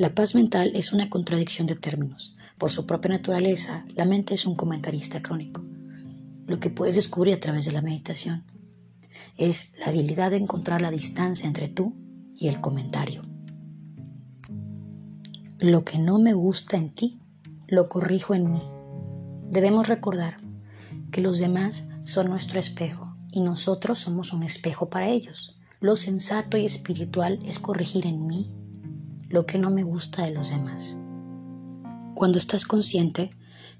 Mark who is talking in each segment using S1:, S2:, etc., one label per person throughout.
S1: La paz mental es una contradicción de términos. Por su propia naturaleza, la mente es un comentarista crónico. Lo que puedes descubrir a través de la meditación es la habilidad de encontrar la distancia entre tú y el comentario. Lo que no me gusta en ti, lo corrijo en mí. Debemos recordar que los demás son nuestro espejo y nosotros somos un espejo para ellos. Lo sensato y espiritual es corregir en mí lo que no me gusta de los demás. Cuando estás consciente,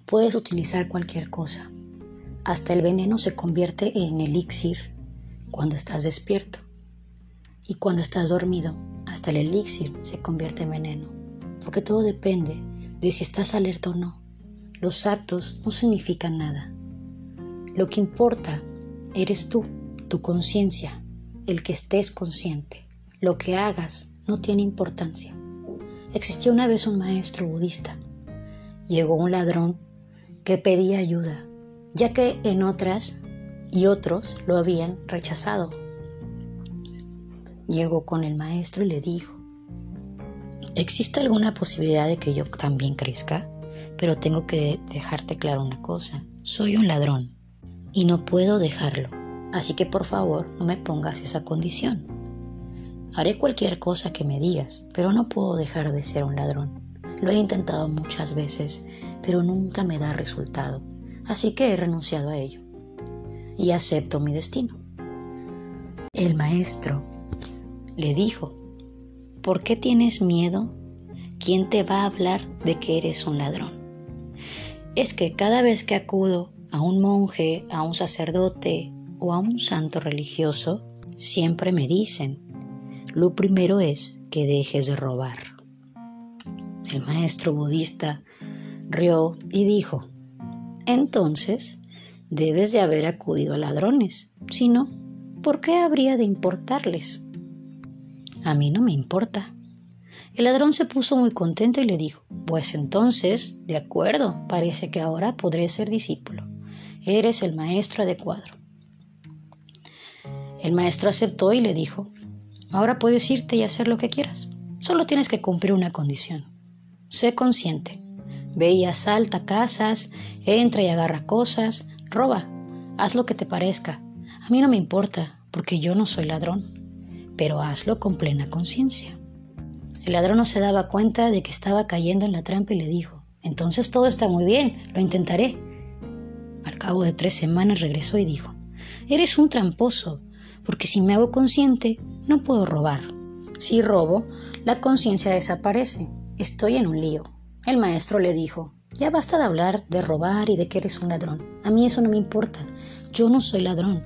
S1: puedes utilizar cualquier cosa. Hasta el veneno se convierte en elixir cuando estás despierto. Y cuando estás dormido, hasta el elixir se convierte en veneno. Porque todo depende de si estás alerta o no. Los actos no significan nada. Lo que importa eres tú, tu conciencia, el que estés consciente. Lo que hagas no tiene importancia. Existió una vez un maestro budista. Llegó un ladrón que pedía ayuda, ya que en otras y otros lo habían rechazado. Llegó con el maestro y le dijo, ¿existe alguna posibilidad de que yo también crezca? Pero tengo que dejarte claro una cosa, soy un ladrón y no puedo dejarlo, así que por favor no me pongas esa condición. Haré cualquier cosa que me digas, pero no puedo dejar de ser un ladrón. Lo he intentado muchas veces, pero nunca me da resultado, así que he renunciado a ello. Y acepto mi destino. El maestro le dijo, ¿por qué tienes miedo? ¿Quién te va a hablar de que eres un ladrón? Es que cada vez que acudo a un monje, a un sacerdote o a un santo religioso, siempre me dicen, lo primero es que dejes de robar. El maestro budista rió y dijo, entonces debes de haber acudido a ladrones, si no, ¿por qué habría de importarles? A mí no me importa. El ladrón se puso muy contento y le dijo, pues entonces, de acuerdo, parece que ahora podré ser discípulo. Eres el maestro adecuado. El maestro aceptó y le dijo, Ahora puedes irte y hacer lo que quieras. Solo tienes que cumplir una condición. Sé consciente. Ve y asalta casas, entra y agarra cosas, roba, haz lo que te parezca. A mí no me importa, porque yo no soy ladrón, pero hazlo con plena conciencia. El ladrón no se daba cuenta de que estaba cayendo en la trampa y le dijo, entonces todo está muy bien, lo intentaré. Al cabo de tres semanas regresó y dijo, eres un tramposo, porque si me hago consciente, no puedo robar. Si robo, la conciencia desaparece. Estoy en un lío. El maestro le dijo, ya basta de hablar de robar y de que eres un ladrón. A mí eso no me importa. Yo no soy ladrón.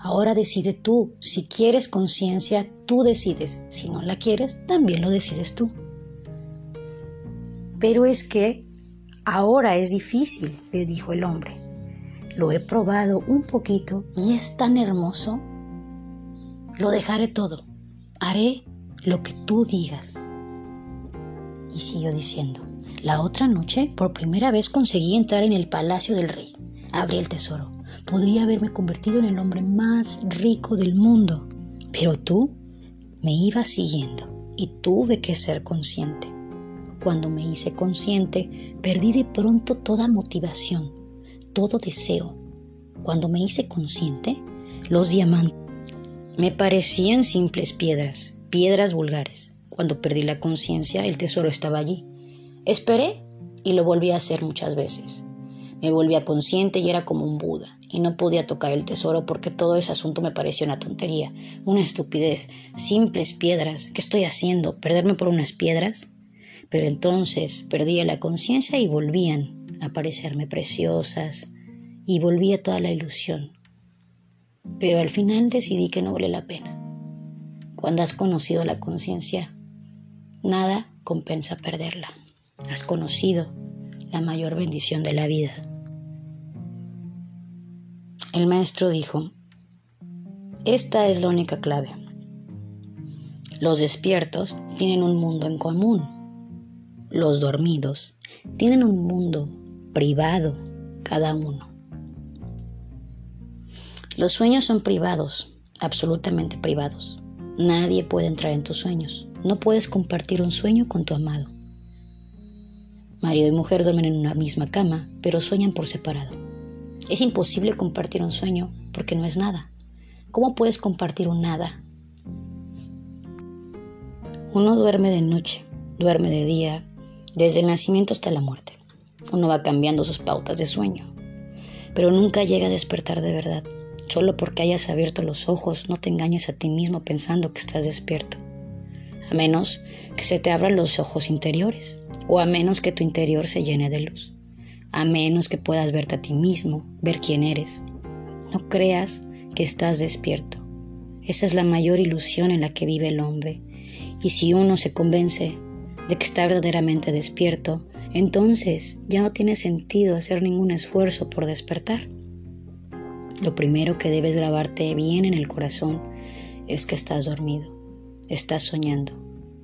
S1: Ahora decide tú. Si quieres conciencia, tú decides. Si no la quieres, también lo decides tú. Pero es que ahora es difícil, le dijo el hombre. Lo he probado un poquito y es tan hermoso lo dejaré todo. Haré lo que tú digas. Y siguió diciendo, la otra noche por primera vez conseguí entrar en el palacio del rey. Abrí el tesoro. Podría haberme convertido en el hombre más rico del mundo. Pero tú me ibas siguiendo y tuve que ser consciente. Cuando me hice consciente, perdí de pronto toda motivación, todo deseo. Cuando me hice consciente, los diamantes me parecían simples piedras, piedras vulgares. Cuando perdí la conciencia, el tesoro estaba allí. Esperé y lo volví a hacer muchas veces. Me volvía consciente y era como un Buda, y no podía tocar el tesoro porque todo ese asunto me parecía una tontería, una estupidez, simples piedras. ¿Qué estoy haciendo? ¿Perderme por unas piedras? Pero entonces perdía la conciencia y volvían a parecerme preciosas, y volvía toda la ilusión, pero al final decidí que no vale la pena. Cuando has conocido la conciencia, nada compensa perderla. Has conocido la mayor bendición de la vida. El maestro dijo, esta es la única clave. Los despiertos tienen un mundo en común. Los dormidos tienen un mundo privado cada uno. Los sueños son privados, absolutamente privados. Nadie puede entrar en tus sueños. No puedes compartir un sueño con tu amado. Marido y mujer duermen en una misma cama, pero sueñan por separado. Es imposible compartir un sueño porque no es nada. ¿Cómo puedes compartir un nada? Uno duerme de noche, duerme de día, desde el nacimiento hasta la muerte. Uno va cambiando sus pautas de sueño, pero nunca llega a despertar de verdad. Solo porque hayas abierto los ojos, no te engañes a ti mismo pensando que estás despierto. A menos que se te abran los ojos interiores, o a menos que tu interior se llene de luz, a menos que puedas verte a ti mismo, ver quién eres. No creas que estás despierto. Esa es la mayor ilusión en la que vive el hombre. Y si uno se convence de que está verdaderamente despierto, entonces ya no tiene sentido hacer ningún esfuerzo por despertar. Lo primero que debes grabarte bien en el corazón es que estás dormido, estás soñando,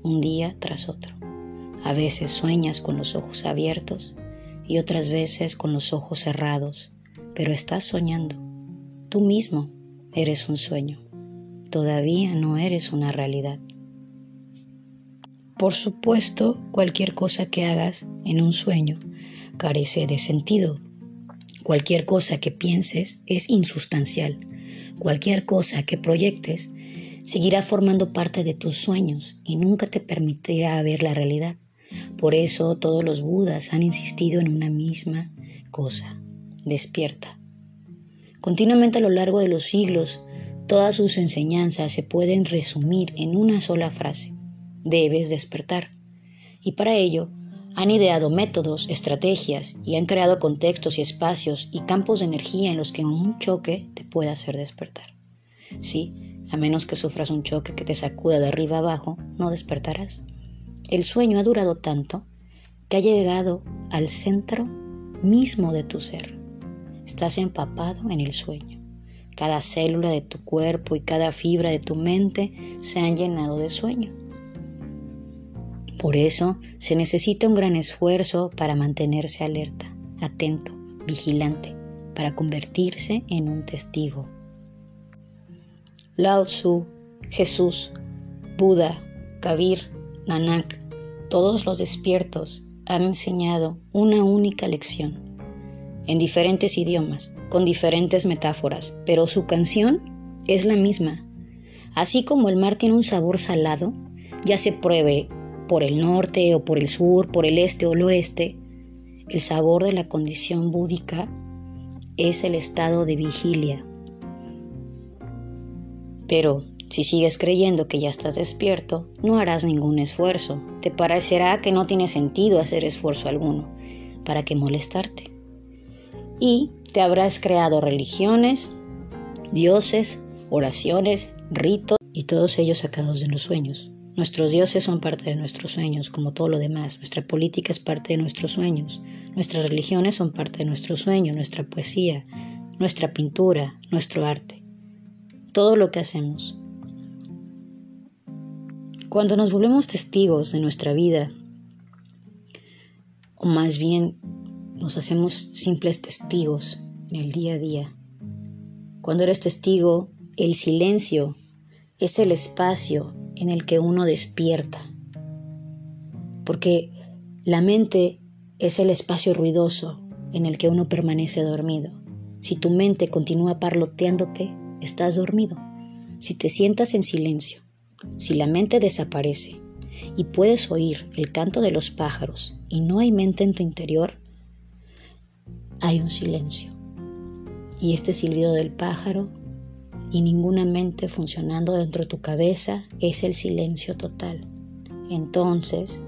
S1: un día tras otro. A veces sueñas con los ojos abiertos y otras veces con los ojos cerrados, pero estás soñando. Tú mismo eres un sueño, todavía no eres una realidad. Por supuesto, cualquier cosa que hagas en un sueño carece de sentido Cualquier cosa que pienses es insustancial. Cualquier cosa que proyectes seguirá formando parte de tus sueños y nunca te permitirá ver la realidad. Por eso todos los budas han insistido en una misma cosa, despierta. Continuamente a lo largo de los siglos, todas sus enseñanzas se pueden resumir en una sola frase, debes despertar. Y para ello, han ideado métodos, estrategias y han creado contextos y espacios y campos de energía en los que un choque te puede hacer despertar. Sí, a menos que sufras un choque que te sacuda de arriba abajo, no despertarás. El sueño ha durado tanto que ha llegado al centro mismo de tu ser. Estás empapado en el sueño. Cada célula de tu cuerpo y cada fibra de tu mente se han llenado de sueño. Por eso se necesita un gran esfuerzo para mantenerse alerta, atento, vigilante, para convertirse en un testigo. Lao Tzu, Jesús, Buda, Kabir, Nanak, todos los despiertos han enseñado una única lección, en diferentes idiomas, con diferentes metáforas, pero su canción es la misma. Así como el mar tiene un sabor salado, ya se pruebe por el norte o por el sur, por el este o el oeste, el sabor de la condición búdica es el estado de vigilia. Pero si sigues creyendo que ya estás despierto, no harás ningún esfuerzo. Te parecerá que no tiene sentido hacer esfuerzo alguno. ¿Para qué molestarte? Y te habrás creado religiones, dioses, oraciones, ritos y todos ellos sacados de los sueños. Nuestros dioses son parte de nuestros sueños, como todo lo demás. Nuestra política es parte de nuestros sueños. Nuestras religiones son parte de nuestros sueños, nuestra poesía, nuestra pintura, nuestro arte. Todo lo que hacemos. Cuando nos volvemos testigos de nuestra vida, o más bien nos hacemos simples testigos en el día a día, cuando eres testigo, el silencio es el espacio en el que uno despierta. Porque la mente es el espacio ruidoso en el que uno permanece dormido. Si tu mente continúa parloteándote, estás dormido. Si te sientas en silencio, si la mente desaparece y puedes oír el canto de los pájaros y no hay mente en tu interior, hay un silencio. Y este silbido del pájaro y ninguna mente funcionando dentro de tu cabeza es el silencio total. Entonces,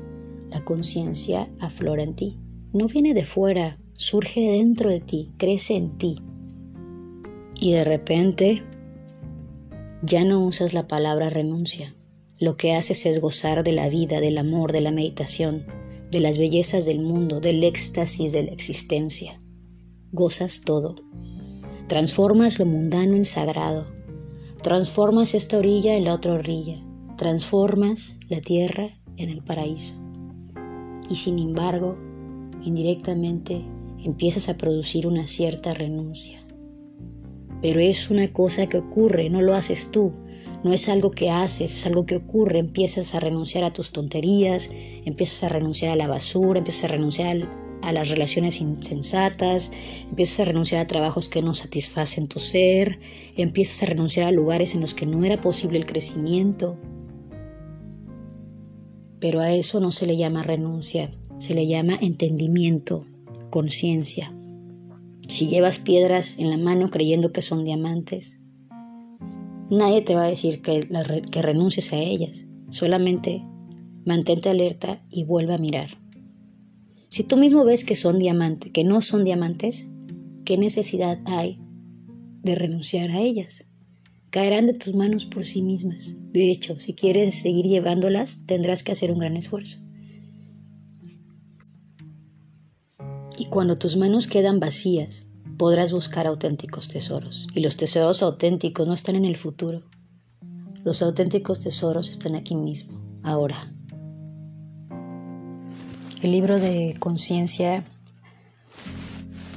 S1: la conciencia aflora en ti. No viene de fuera, surge dentro de ti, crece en ti. Y de repente ya no usas la palabra renuncia. Lo que haces es gozar de la vida, del amor, de la meditación, de las bellezas del mundo, del éxtasis de la existencia. Gozas todo Transformas lo mundano en sagrado. Transformas esta orilla en la otra orilla. Transformas la tierra en el paraíso. Y sin embargo, indirectamente empiezas a producir una cierta renuncia. Pero es una cosa que ocurre, no lo haces tú, no es algo que haces, es algo que ocurre. Empiezas a renunciar a tus tonterías, empiezas a renunciar a la basura, empiezas a renunciar a las relaciones insensatas, empiezas a renunciar a trabajos que no satisfacen tu ser, empiezas a renunciar a lugares en los que no era posible el crecimiento. Pero a eso no se le llama renuncia, se le llama entendimiento, conciencia. Si llevas piedras en la mano creyendo que son diamantes, nadie te va a decir que, que renuncies a ellas. Solamente mantente alerta y vuelve a mirar. Si tú mismo ves que son diamantes, que no son diamantes, ¿qué necesidad hay de renunciar a ellas? Caerán de tus manos por sí mismas. De hecho, si quieres seguir llevándolas, tendrás que hacer un gran esfuerzo. Y cuando tus manos quedan vacías, podrás buscar auténticos tesoros. Y los tesoros auténticos no están en el futuro. Los auténticos tesoros están aquí mismo, ahora. El libro de conciencia,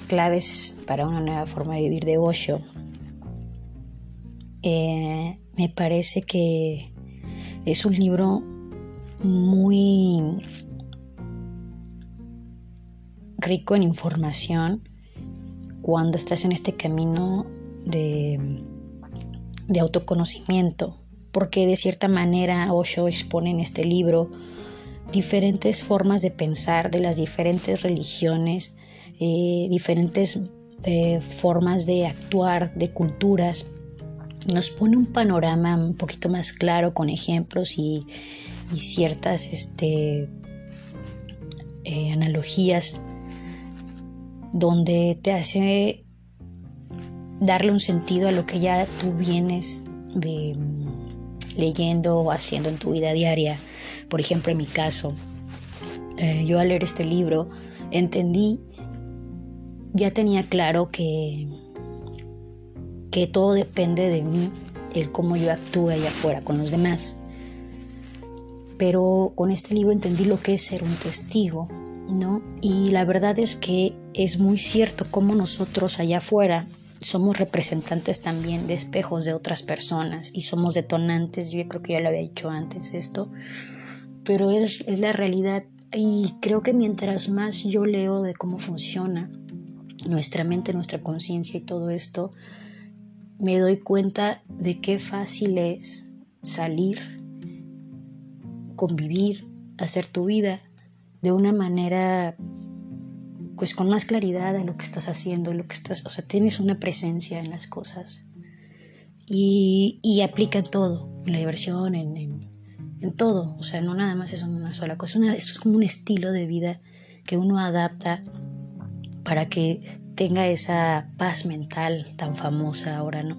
S1: claves para una nueva forma de vivir de Osho, eh, me parece que es un libro muy rico en información cuando estás en este camino de, de autoconocimiento, porque de cierta manera Osho expone en este libro diferentes formas de pensar de las diferentes religiones, eh, diferentes eh, formas de actuar, de culturas. Nos pone un panorama un poquito más claro con ejemplos y, ciertas este, eh, analogías donde te hace darle un sentido a lo que ya tú vienes leyendo o haciendo en tu vida diaria. Por ejemplo, en mi caso, eh, yo al leer este libro entendí, ya tenía claro que, que todo depende de mí, el cómo yo actúe allá afuera con los demás. Pero con este libro entendí lo que es ser un testigo, ¿no? Y la verdad es que es muy cierto cómo nosotros allá afuera somos representantes también de espejos de otras personas y somos detonantes, yo creo que ya lo había dicho antes esto, pero es, es la realidad. Y creo que mientras más yo leo de cómo funciona nuestra mente, nuestra conciencia y todo esto, me doy cuenta de qué fácil es salir, convivir, hacer tu vida de una manera pues con más claridad de lo que estás haciendo, lo que estás, o sea, tienes una presencia en las cosas y, y aplica todo, en la diversión, en, en, todo, o sea, no nada más es una sola cosa, una, es como un estilo de vida que uno adapta para que tenga esa paz mental tan famosa ahora, ¿no?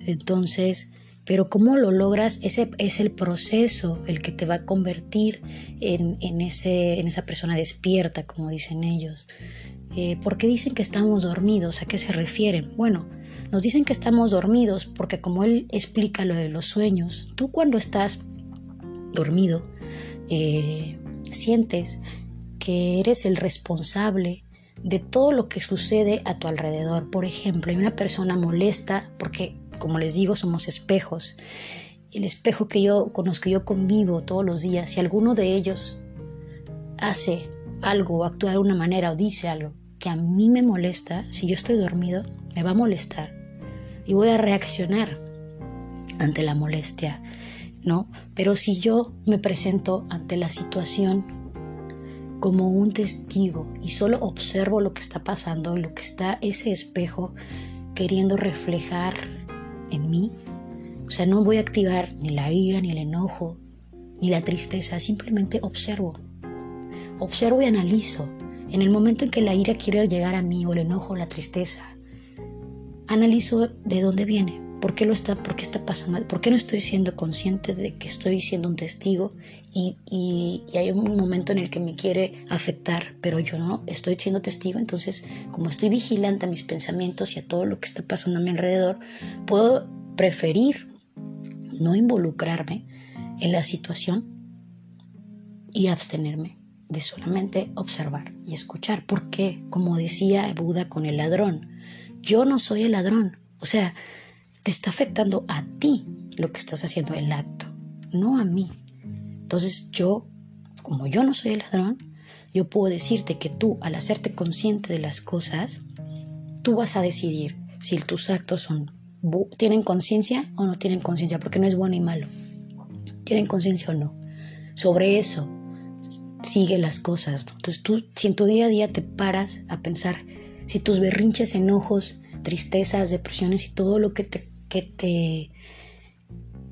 S1: Entonces, pero cómo lo logras, ese es el proceso el que te va a convertir en, ese, en esa persona despierta, como dicen ellos. Eh, ¿Por qué dicen que estamos dormidos? ¿A qué se refieren? Bueno, nos dicen que estamos dormidos porque como él explica lo de los sueños, tú cuando estás dormido eh, sientes que eres el responsable de todo lo que sucede a tu alrededor. Por ejemplo, hay una persona molesta porque como les digo, somos espejos. El espejo que yo, con los que yo convivo todos los días, si alguno de ellos hace algo o actúa de una manera o dice algo que a mí me molesta, si yo estoy dormido, me va a molestar y voy a reaccionar ante la molestia, ¿no? Pero si yo me presento ante la situación como un testigo y solo observo lo que está pasando, lo que está ese espejo queriendo reflejar en mí. O sea, no voy a activar ni la ira, ni el enojo, ni la tristeza, simplemente observo. Observo y analizo. En el momento en que la ira quiere llegar a mí o el enojo o la tristeza, analizo de dónde viene, por qué lo está, por qué está pasando, por qué no estoy siendo consciente de que estoy siendo un testigo y, y, hay un momento en el que me quiere afectar, pero yo no estoy siendo testigo, entonces como estoy vigilante a mis pensamientos y a todo lo que está pasando a mi alrededor, puedo preferir no involucrarme en la situación y abstenerme de solamente observar y escuchar. Porque, como decía Buda con el ladrón, yo no soy el ladrón. O sea, te está afectando a ti. lo que estás haciendo, el acto, no a mí. Entonces yo, como yo no soy el ladrón, yo puedo decirte que tú, al hacerte consciente de las cosas, tú vas a decidir si tus actos son tienen conciencia o no tienen conciencia, porque no es bueno y malo. Tienen conciencia o no. Sobre eso sigue las cosas. Entonces tú, si en tu día a día te paras a pensar si tus berrinches, enojos, tristezas, depresiones y todo lo que te, que te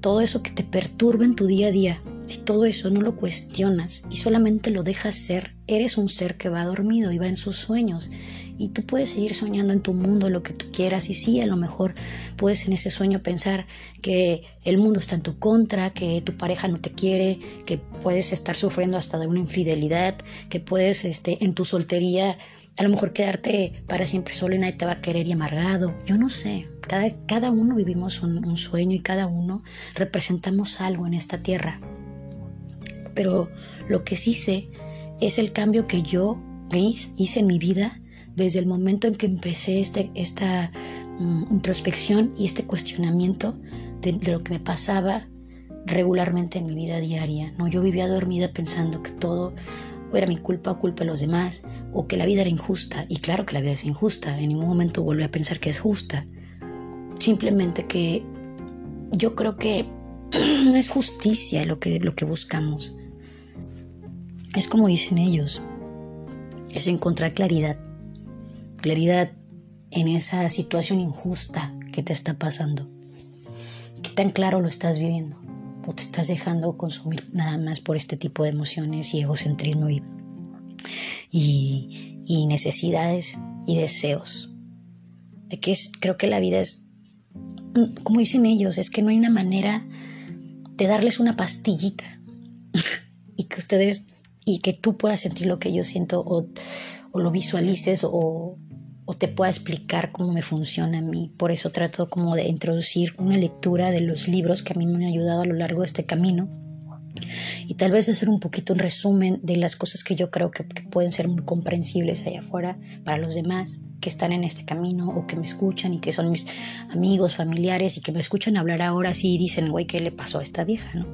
S1: todo eso que te perturba en tu día a día, si todo eso no lo cuestionas y solamente lo dejas ser, eres un ser que va dormido y va en sus sueños. Y tú puedes seguir soñando en tu mundo lo que tú quieras y sí, a lo mejor puedes en ese sueño pensar que el mundo está en tu contra, que tu pareja no te quiere, que puedes estar sufriendo hasta de una infidelidad, que puedes este, en tu soltería a lo mejor quedarte para siempre solo y nadie te va a querer y amargado. Yo no sé. Cada, cada uno vivimos un, sueño y cada uno representamos algo en esta tierra. Pero lo que sí sé es el cambio que yo, hice en mi vida desde el momento en que empecé este, esta mm, introspección y este cuestionamiento de, lo que me pasaba regularmente en mi vida diaria. ¿no? Yo vivía dormida pensando que todo era mi culpa o culpa de los demás, o que la vida era injusta. Y claro que la vida es injusta, en ningún momento volví a pensar que es justa. Simplemente que yo creo que no es justicia lo que, lo que buscamos. Es como dicen ellos, es encontrar claridad. Claridad en esa situación injusta que te está pasando. ¿Qué tan claro lo estás viviendo? o te estás dejando consumir nada más por este tipo de emociones y egocentrismo y, y, necesidades y deseos. Es, creo que la vida es, como dicen ellos, es que no hay una manera de darles una pastillita y que ustedes y que tú puedas sentir lo que yo siento o, lo visualices o, te pueda explicar cómo me funciona a mí. Por eso trato como de introducir una lectura de los libros que a mí me han ayudado a lo largo de este camino y tal vez hacer un poquito un resumen de las cosas que yo creo que, pueden ser muy comprensibles allá afuera para los demás que están en este camino o que me escuchan y que son mis amigos, familiares y que me escuchan hablar ahora sí y dicen, güey, ¿qué le pasó a esta vieja? ¿no?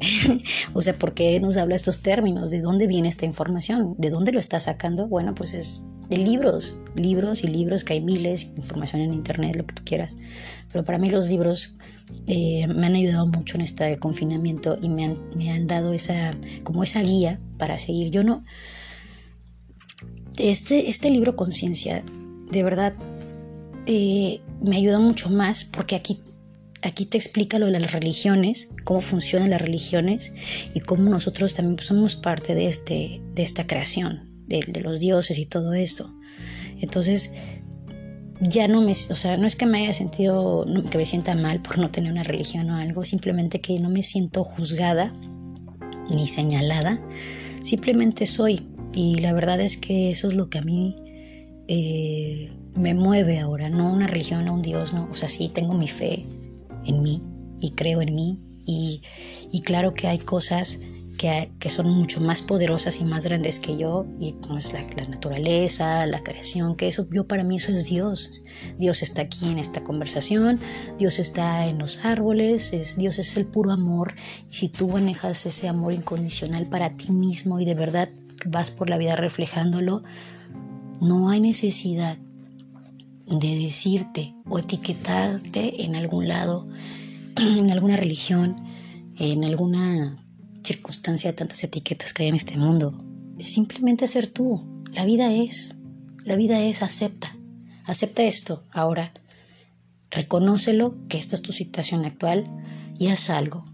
S1: o sea, ¿por qué nos habla estos términos? ¿De dónde viene esta información? ¿De dónde lo está sacando? Bueno, pues es de libros, libros y libros, que hay miles, información en internet, lo que tú quieras. Pero para mí los libros eh, me han ayudado mucho en este confinamiento y me han, me han dado esa, como esa guía para seguir. Yo no... Este, este libro Conciencia, de verdad, eh, me ayudó mucho más porque aquí aquí te explica lo de las religiones, cómo funcionan las religiones y cómo nosotros también somos parte de, este, de esta creación, de, los dioses y todo esto. Entonces, ya no me, o sea, no es que me haya sentido, que me sienta mal por no tener una religión o algo, simplemente que no me siento juzgada ni señalada, simplemente soy. Y la verdad es que eso es lo que a mí eh, me mueve ahora, no una religión, o un dios, no, o sea, sí tengo mi fe, en mí y creo en mí y, claro que hay cosas que, son mucho más poderosas y más grandes que yo y como es la, naturaleza, la creación, que eso yo para mí eso es Dios. Dios está aquí en esta conversación, Dios está en los árboles, es, Dios es el puro amor y si tú manejas ese amor incondicional para ti mismo y de verdad vas por la vida reflejándolo, no hay necesidad de decirte o etiquetarte en algún lado, en alguna religión, en alguna circunstancia de tantas etiquetas que hay en este mundo. Simplemente ser tú. La vida es, la vida es, acepta. Acepta esto ahora. Reconócelo que esta es tu situación actual y haz algo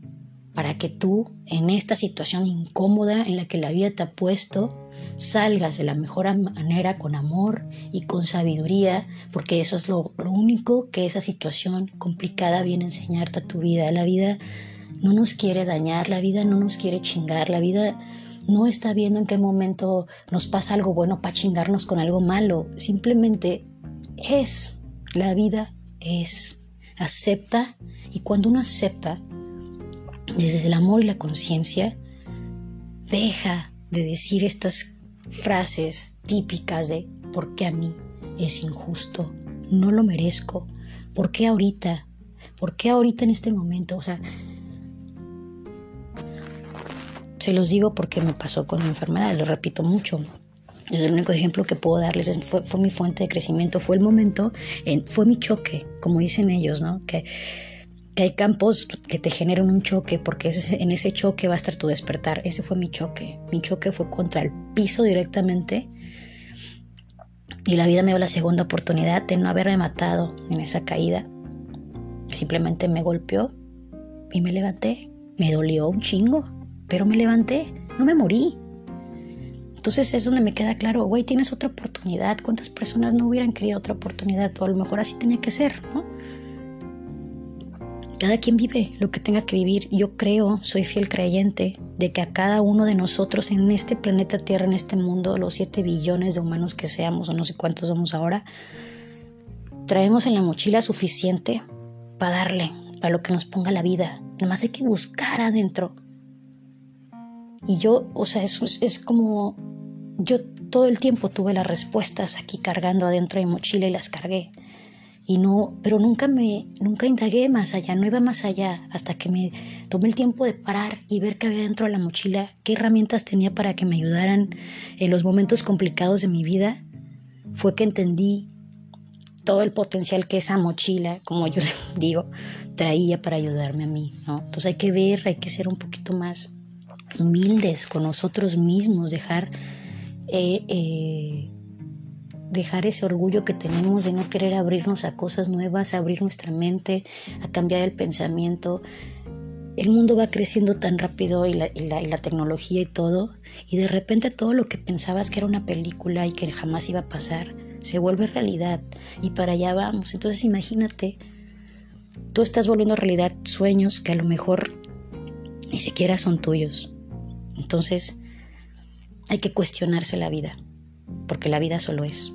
S1: para que tú en esta situación incómoda en la que la vida te ha puesto salgas de la mejor manera con amor y con sabiduría, porque eso es lo, único que esa situación complicada viene a enseñarte a tu vida. La vida no nos quiere dañar, la vida no nos quiere chingar, la vida no está viendo en qué momento nos pasa algo bueno para chingarnos con algo malo, simplemente es, la vida es, acepta y cuando uno acepta desde el amor y la conciencia, deja de decir estas frases típicas de ¿por qué a mí es injusto? No lo merezco. ¿Por qué ahorita? ¿Por qué ahorita en este momento? O sea, se los digo porque me pasó con mi enfermedad, lo repito mucho. Es el único ejemplo que puedo darles, fue, fue mi fuente de crecimiento, fue el momento, en, fue mi choque, como dicen ellos, ¿no? Que, que hay campos que te generan un choque, porque en ese choque va a estar tu despertar. Ese fue mi choque. Mi choque fue contra el piso directamente. Y la vida me dio la segunda oportunidad de no haberme matado en esa caída. Simplemente me golpeó y me levanté. Me dolió un chingo, pero me levanté. No me morí. Entonces es donde me queda claro, güey, tienes otra oportunidad. ¿Cuántas personas no hubieran querido otra oportunidad? O a lo mejor así tenía que ser, ¿no? Cada quien vive lo que tenga que vivir. Yo creo, soy fiel creyente de que a cada uno de nosotros en este planeta Tierra, en este mundo, los 7 billones de humanos que seamos, o no sé cuántos somos ahora, traemos en la mochila suficiente para darle, para lo que nos ponga la vida. Nada más hay que buscar adentro. Y yo, o sea, es, es como yo todo el tiempo tuve las respuestas aquí cargando adentro de mi mochila y las cargué. Y no, pero nunca me, nunca indagué más allá, no iba más allá, hasta que me tomé el tiempo de parar y ver qué había dentro de la mochila, qué herramientas tenía para que me ayudaran en los momentos complicados de mi vida, fue que entendí todo el potencial que esa mochila, como yo le digo, traía para ayudarme a mí, ¿no? Entonces hay que ver, hay que ser un poquito más humildes con nosotros mismos, dejar eh, eh, dejar ese orgullo que tenemos de no querer abrirnos a cosas nuevas, abrir nuestra mente, a cambiar el pensamiento. El mundo va creciendo tan rápido y la, y la, tecnología y todo, y de repente todo lo que pensabas que era una película y que jamás iba a pasar, se vuelve realidad y para allá vamos. Entonces imagínate, tú estás volviendo realidad sueños que a lo mejor ni siquiera son tuyos. Entonces, hay que cuestionarse la vida, porque la vida solo es.